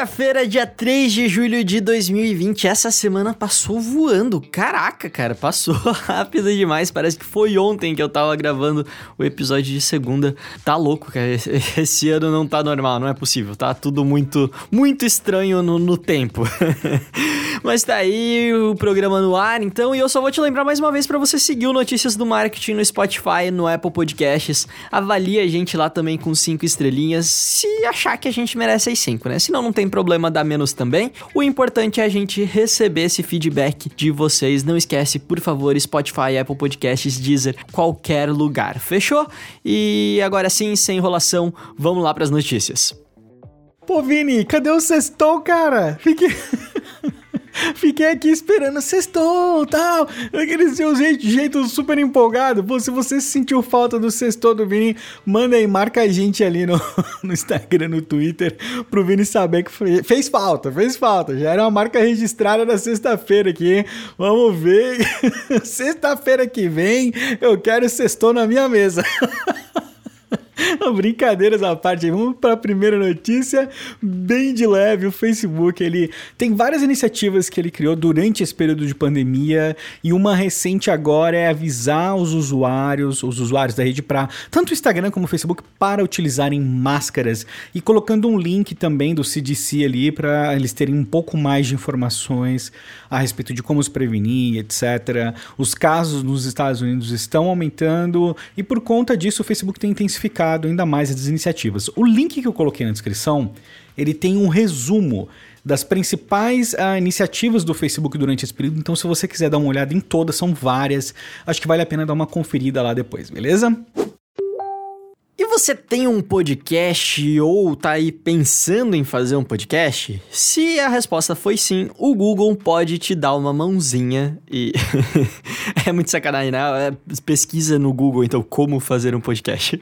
Sexta-feira, dia 3 de julho de 2020. Essa semana passou voando. Caraca, cara, passou rápido demais. Parece que foi ontem que eu tava gravando o episódio de segunda. Tá louco, cara. Esse ano não tá normal, não é possível. Tá tudo muito, muito estranho no, no tempo. Mas tá aí o programa no ar, então, e eu só vou te lembrar mais uma vez para você seguir o Notícias do Marketing no Spotify, no Apple Podcasts. Avalie a gente lá também com cinco estrelinhas, se achar que a gente merece as cinco, né? Se não, não tem problema dar menos também. O importante é a gente receber esse feedback de vocês. Não esquece, por favor, Spotify, Apple Podcasts, Deezer, qualquer lugar. Fechou? E agora sim, sem enrolação, vamos lá para as notícias. Pô, Vini, cadê o sextou, cara? Fique... Fiquei aqui esperando sextou, tal. Aquele seu jeito, jeito super empolgado. Pô, se você sentiu falta do sextou do Vini, manda aí, marca a gente ali no, no Instagram, no Twitter, pro Vini saber que fez, fez falta, fez falta. Já era uma marca registrada da sexta-feira aqui, hein? Vamos ver. Sexta-feira que vem, eu quero sextou na minha mesa. Brincadeiras à parte, vamos para a primeira notícia, bem de leve. O Facebook ele tem várias iniciativas que ele criou durante esse período de pandemia e uma recente agora é avisar os usuários, os usuários da rede para tanto o Instagram como o Facebook para utilizarem máscaras e colocando um link também do CDC ali para eles terem um pouco mais de informações a respeito de como se prevenir, etc. Os casos nos Estados Unidos estão aumentando e por conta disso o Facebook tem intensificado ainda mais as iniciativas. O link que eu coloquei na descrição, ele tem um resumo das principais uh, iniciativas do Facebook durante esse período. Então, se você quiser dar uma olhada em todas, são várias. Acho que vale a pena dar uma conferida lá depois, beleza? Você tem um podcast ou tá aí pensando em fazer um podcast? Se a resposta foi sim, o Google pode te dar uma mãozinha e é muito sacanagem, né? É, pesquisa no Google então como fazer um podcast.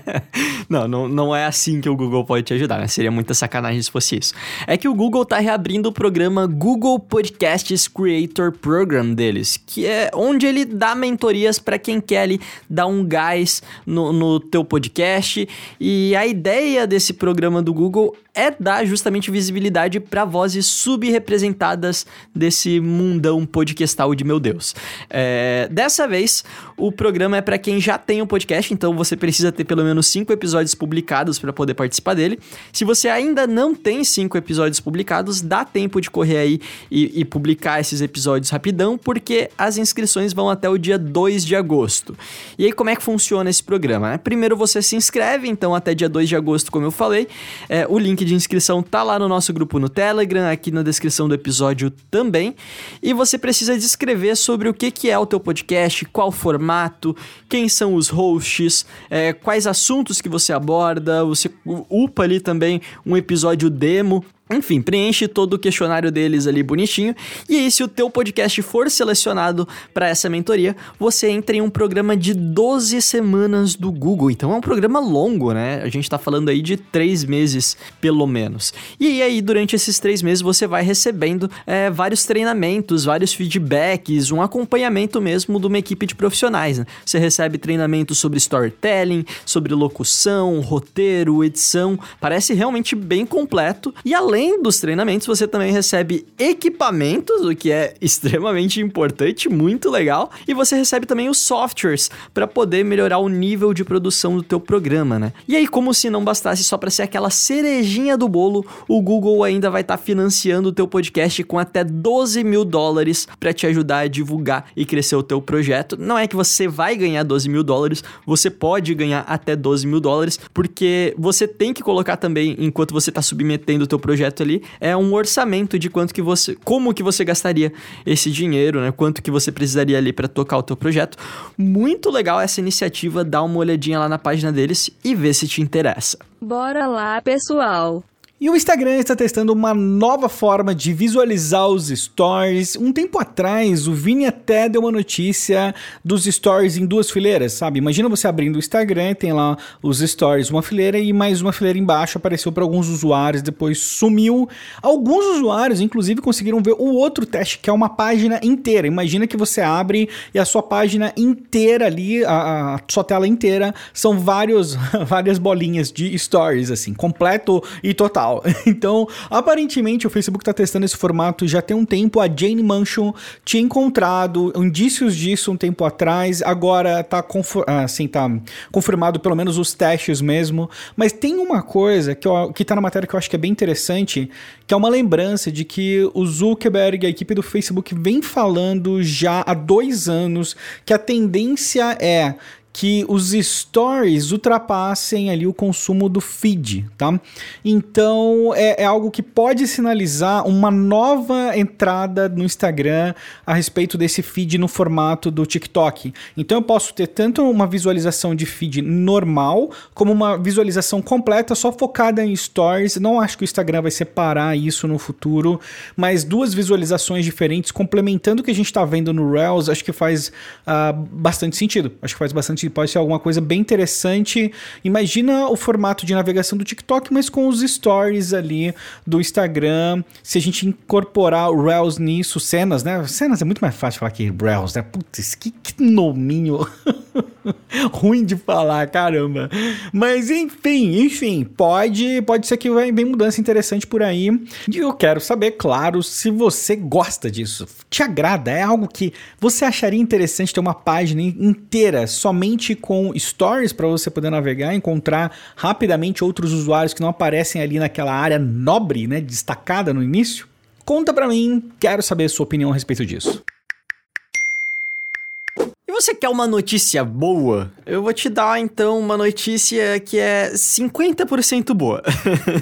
não, não, não é assim que o Google pode te ajudar, né? Seria muita sacanagem se fosse isso. É que o Google tá reabrindo o programa Google Podcasts Creator Program deles, que é onde ele dá mentorias para quem quer ali dar um gás no, no teu podcast podcast. E a ideia desse programa do Google é dar justamente visibilidade para vozes subrepresentadas desse mundão podcastal de meu Deus. É, dessa vez, o programa é para quem já tem um podcast, então você precisa ter pelo menos cinco episódios publicados para poder participar dele. Se você ainda não tem cinco episódios publicados, dá tempo de correr aí e, e publicar esses episódios rapidão, porque as inscrições vão até o dia 2 de agosto. E aí, como é que funciona esse programa? Primeiro você se inscreve, então até dia 2 de agosto, como eu falei. É, o link de inscrição tá lá no nosso grupo no Telegram, aqui na descrição do episódio também. E você precisa descrever sobre o que, que é o teu podcast, qual formato, quem são os hosts, é, quais assuntos que você aborda. Você upa ali também um episódio demo enfim, preenche todo o questionário deles ali bonitinho. E aí, se o teu podcast for selecionado para essa mentoria, você entra em um programa de 12 semanas do Google. Então é um programa longo, né? A gente tá falando aí de três meses, pelo menos. E aí, durante esses três meses, você vai recebendo é, vários treinamentos, vários feedbacks, um acompanhamento mesmo de uma equipe de profissionais. Né? Você recebe treinamento sobre storytelling, sobre locução, roteiro, edição. Parece realmente bem completo. E além além dos treinamentos, você também recebe equipamentos, o que é extremamente importante, muito legal, e você recebe também os softwares para poder melhorar o nível de produção do teu programa, né? E aí, como se não bastasse só para ser aquela cerejinha do bolo, o Google ainda vai estar tá financiando o teu podcast com até 12 mil dólares para te ajudar a divulgar e crescer o teu projeto. Não é que você vai ganhar 12 mil dólares, você pode ganhar até 12 mil dólares, porque você tem que colocar também, enquanto você está submetendo o teu projeto projeto ali é um orçamento de quanto que você, como que você gastaria esse dinheiro, né? Quanto que você precisaria ali para tocar o teu projeto. Muito legal essa iniciativa, dá uma olhadinha lá na página deles e vê se te interessa. Bora lá, pessoal. E o Instagram está testando uma nova forma de visualizar os stories. Um tempo atrás, o Vini até deu uma notícia dos stories em duas fileiras, sabe? Imagina você abrindo o Instagram, tem lá os stories, uma fileira e mais uma fileira embaixo apareceu para alguns usuários, depois sumiu. Alguns usuários, inclusive, conseguiram ver o outro teste, que é uma página inteira. Imagina que você abre e a sua página inteira ali, a, a sua tela inteira, são vários, várias bolinhas de stories, assim, completo e total. Então, aparentemente, o Facebook está testando esse formato já tem um tempo. A Jane Manchon tinha encontrado indícios disso um tempo atrás. Agora está assim, tá confirmado pelo menos os testes mesmo. Mas tem uma coisa que, eu, que tá na matéria que eu acho que é bem interessante, que é uma lembrança de que o Zuckerberg, a equipe do Facebook, vem falando já há dois anos que a tendência é que os stories ultrapassem ali o consumo do feed, tá? Então é, é, algo que pode sinalizar uma nova entrada no Instagram a respeito desse feed no formato do TikTok. Então eu posso ter tanto uma visualização de feed normal como uma visualização completa só focada em stories. Não acho que o Instagram vai separar isso no futuro, mas duas visualizações diferentes complementando o que a gente está vendo no Reels, acho que faz uh, bastante sentido. Acho que faz bastante pode ser alguma coisa bem interessante. Imagina o formato de navegação do TikTok, mas com os stories ali do Instagram. Se a gente incorporar o Reels nisso, cenas, né? Cenas é muito mais fácil falar que Reels, né? Putz, que, que nominho ruim de falar, caramba. Mas enfim, enfim, pode, pode ser que venha mudança interessante por aí. E eu quero saber, claro, se você gosta disso. Te agrada? É algo que você acharia interessante ter uma página inteira somente com stories para você poder navegar, encontrar rapidamente outros usuários que não aparecem ali naquela área nobre, né, destacada no início? Conta para mim, quero saber a sua opinião a respeito disso. Quer uma notícia boa? Eu vou te dar então uma notícia que é 50% boa.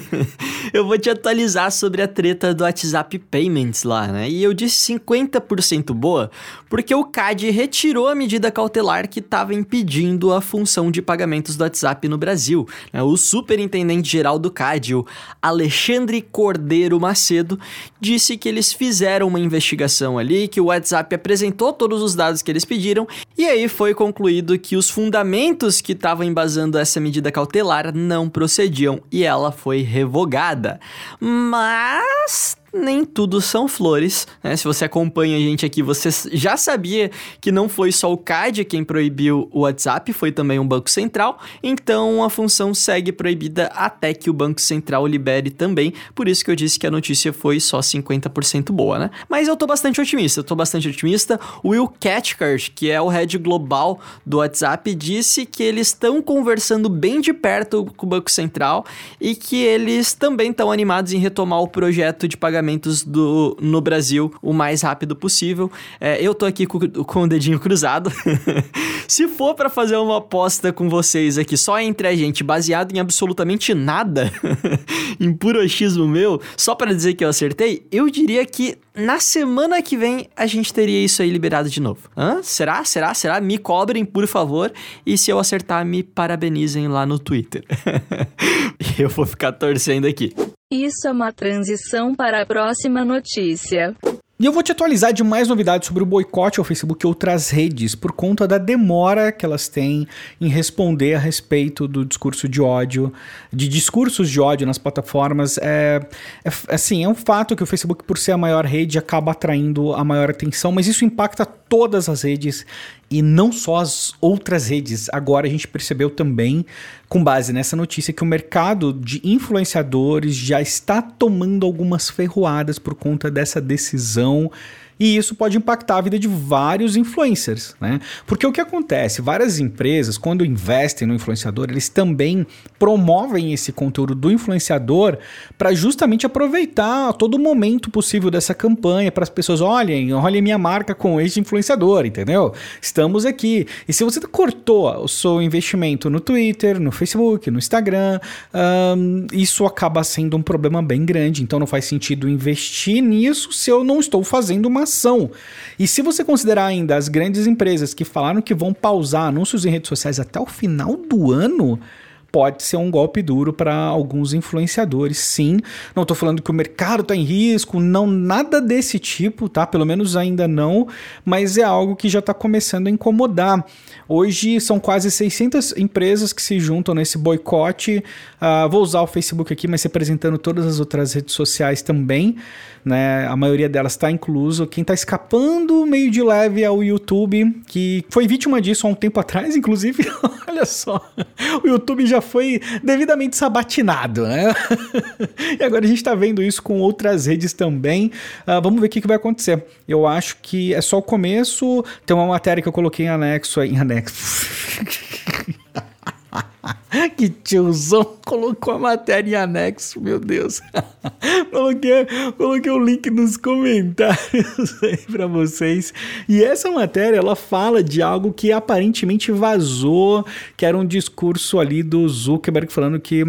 eu vou te atualizar sobre a treta do WhatsApp Payments lá, né? E eu disse 50% boa porque o CAD retirou a medida cautelar que estava impedindo a função de pagamentos do WhatsApp no Brasil. Né? O superintendente-geral do CAD, o Alexandre Cordeiro Macedo, disse que eles fizeram uma investigação ali, que o WhatsApp apresentou todos os dados que eles pediram e aí foi concluído que os fundamentos que estavam embasando essa medida cautelar não procediam e ela foi revogada. Mas nem tudo são flores, né? Se você acompanha a gente aqui, você já sabia que não foi só o CAD quem proibiu o WhatsApp, foi também um Banco Central, então a função segue proibida até que o Banco Central libere também, por isso que eu disse que a notícia foi só 50% boa, né? Mas eu tô bastante otimista, eu tô bastante otimista. O Will Cathcart, que é o head global do WhatsApp, disse que eles estão conversando bem de perto com o Banco Central e que eles também estão animados em retomar o projeto de pagamento pagamentos do, no Brasil o mais rápido possível. É, eu tô aqui com, com o dedinho cruzado. Se for para fazer uma aposta com vocês aqui só entre a gente, baseado em absolutamente nada, em puro achismo meu, só para dizer que eu acertei, eu diria que na semana que vem a gente teria isso aí liberado de novo. Hã? Será? Será? Será? Me cobrem, por favor. E se eu acertar, me parabenizem lá no Twitter. eu vou ficar torcendo aqui. Isso é uma transição para a próxima notícia. E eu vou te atualizar de mais novidades sobre o boicote ao Facebook e outras redes, por conta da demora que elas têm em responder a respeito do discurso de ódio, de discursos de ódio nas plataformas. É, é, assim, é um fato que o Facebook, por ser a maior rede, acaba atraindo a maior atenção, mas isso impacta todas as redes e não só as outras redes. Agora a gente percebeu também, com base nessa notícia, que o mercado de influenciadores já está tomando algumas ferroadas por conta dessa decisão e isso pode impactar a vida de vários influencers, né? Porque o que acontece? Várias empresas, quando investem no influenciador, eles também promovem esse conteúdo do influenciador para justamente aproveitar todo o momento possível dessa campanha para as pessoas olhem, olhem minha marca com este influenciador, entendeu? Estamos aqui. E se você cortou o seu investimento no Twitter, no Facebook, no Instagram, um, isso acaba sendo um problema bem grande. Então não faz sentido investir nisso se eu não estou fazendo uma E se você considerar ainda as grandes empresas que falaram que vão pausar anúncios em redes sociais até o final do ano, pode ser um golpe duro para alguns influenciadores, sim. Não estou falando que o mercado está em risco, não nada desse tipo, tá? Pelo menos ainda não, mas é algo que já está começando a incomodar. Hoje são quase 600 empresas que se juntam nesse boicote. Uh, vou usar o Facebook aqui, mas representando todas as outras redes sociais também. Né? A maioria delas está incluso. Quem está escapando meio de leve é o YouTube, que foi vítima disso há um tempo atrás, inclusive. Olha só, o YouTube já foi devidamente sabatinado, né? e agora a gente está vendo isso com outras redes também. Uh, vamos ver o que, que, vai acontecer. Eu acho que é só o começo. Tem uma matéria que eu coloquei em anexo, em anexo. que tiozão colocou a matéria em anexo, meu Deus. coloquei, coloquei o link nos comentários aí para vocês. E essa matéria, ela fala de algo que aparentemente vazou, que era um discurso ali do Zuckerberg falando que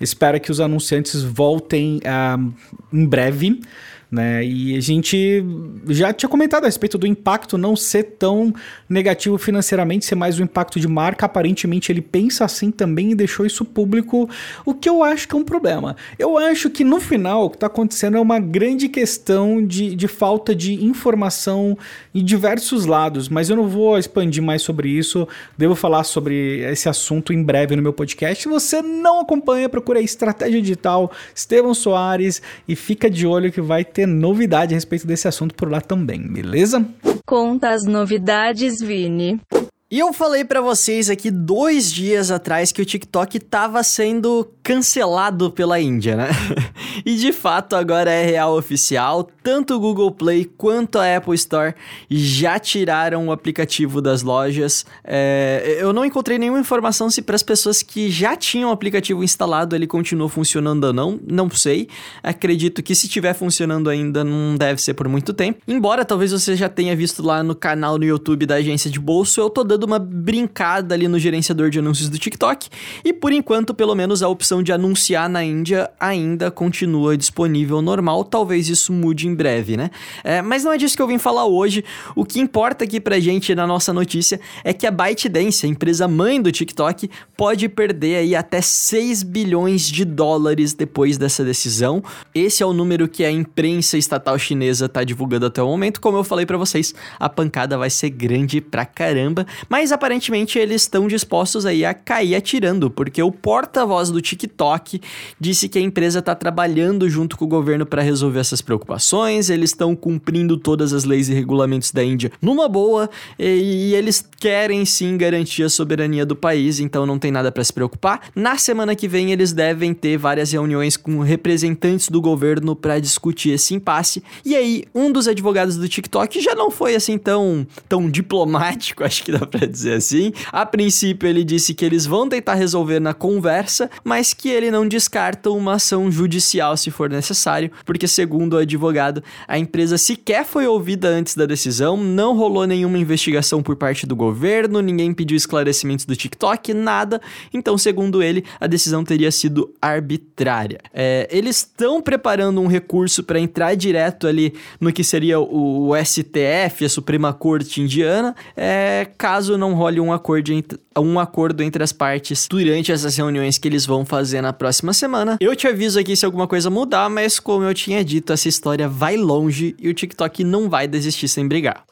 espera que os anunciantes voltem uh, em breve né? E a gente já tinha comentado a respeito do impacto não ser tão negativo financeiramente, ser mais um impacto de marca. Aparentemente ele pensa assim também e deixou isso público, o que eu acho que é um problema. Eu acho que no final o que está acontecendo é uma grande questão de, de falta de informação em diversos lados, mas eu não vou expandir mais sobre isso. Devo falar sobre esse assunto em breve no meu podcast. Se você não acompanha, procura Estratégia Digital, Estevão Soares e fica de olho que vai ter novidade a respeito desse assunto por lá também, beleza? Conta as novidades, Vini. E eu falei para vocês aqui dois dias atrás que o TikTok estava sendo cancelado pela Índia, né? e de fato agora é real oficial. Tanto o Google Play quanto a Apple Store já tiraram o aplicativo das lojas. É, eu não encontrei nenhuma informação se para as pessoas que já tinham o aplicativo instalado ele continua funcionando ou não. Não sei. Acredito que se estiver funcionando ainda não deve ser por muito tempo. Embora talvez você já tenha visto lá no canal no YouTube da agência de bolso, eu tô dando uma brincada ali no gerenciador de anúncios do TikTok. E por enquanto, pelo menos a opção de anunciar na Índia ainda continua disponível normal. Talvez isso mude em breve, né? É, mas não é disso que eu vim falar hoje. O que importa aqui pra gente na nossa notícia é que a ByteDance, a empresa mãe do TikTok, pode perder aí até 6 bilhões de dólares depois dessa decisão. Esse é o número que a imprensa estatal chinesa está divulgando até o momento. Como eu falei para vocês, a pancada vai ser grande pra caramba. Mas aparentemente eles estão dispostos aí a cair atirando, porque o porta-voz do TikTok disse que a empresa está trabalhando junto com o governo para resolver essas preocupações, eles estão cumprindo todas as leis e regulamentos da Índia numa boa, e, e eles querem sim garantir a soberania do país, então não tem nada para se preocupar. Na semana que vem eles devem ter várias reuniões com representantes do governo para discutir esse impasse. E aí, um dos advogados do TikTok já não foi assim tão, tão diplomático, acho que dá pra para dizer assim. A princípio, ele disse que eles vão tentar resolver na conversa, mas que ele não descarta uma ação judicial se for necessário, porque, segundo o advogado, a empresa sequer foi ouvida antes da decisão, não rolou nenhuma investigação por parte do governo, ninguém pediu esclarecimentos do TikTok, nada. Então, segundo ele, a decisão teria sido arbitrária. É, eles estão preparando um recurso para entrar direto ali no que seria o, STF, a Suprema Corte Indiana, é, caso caso não role um acordo, entre, um acordo entre as partes durante essas reuniões que eles vão fazer na próxima semana. Eu te aviso aqui se alguma coisa mudar, mas como eu tinha dito, essa história vai longe e o TikTok não vai desistir sem brigar.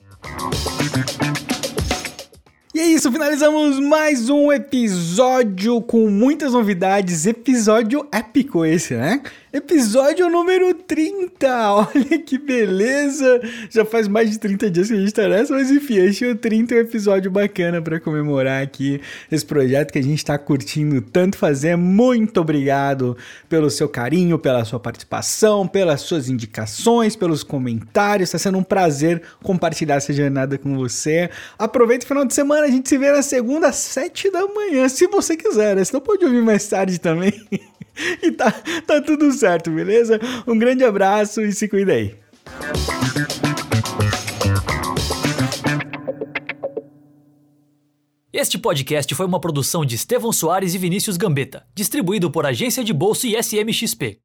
E é isso, finalizamos mais um episódio com muitas novidades. Episódio épico esse, né? Episódio número 30! Olha que beleza! Já faz mais de 30 dias que a gente tá nessa, mas enfim, achei o 30 um episódio bacana para comemorar aqui esse projeto que a gente tá curtindo tanto fazer. Muito obrigado pelo seu carinho, pela sua participação, pelas suas indicações, pelos comentários. Tá sendo um prazer compartilhar essa jornada com você. Aproveita o final de semana, a gente se vê na segunda às 7 da manhã, se você quiser. Né? Você não pode ouvir mais tarde também. e tá, tá tudo certo, beleza? Um grande abraço e se cuida aí. Este podcast foi uma produção de Estevão Soares e Vinícius Gambetta, distribuído por Agência de Bolsa e SMXP.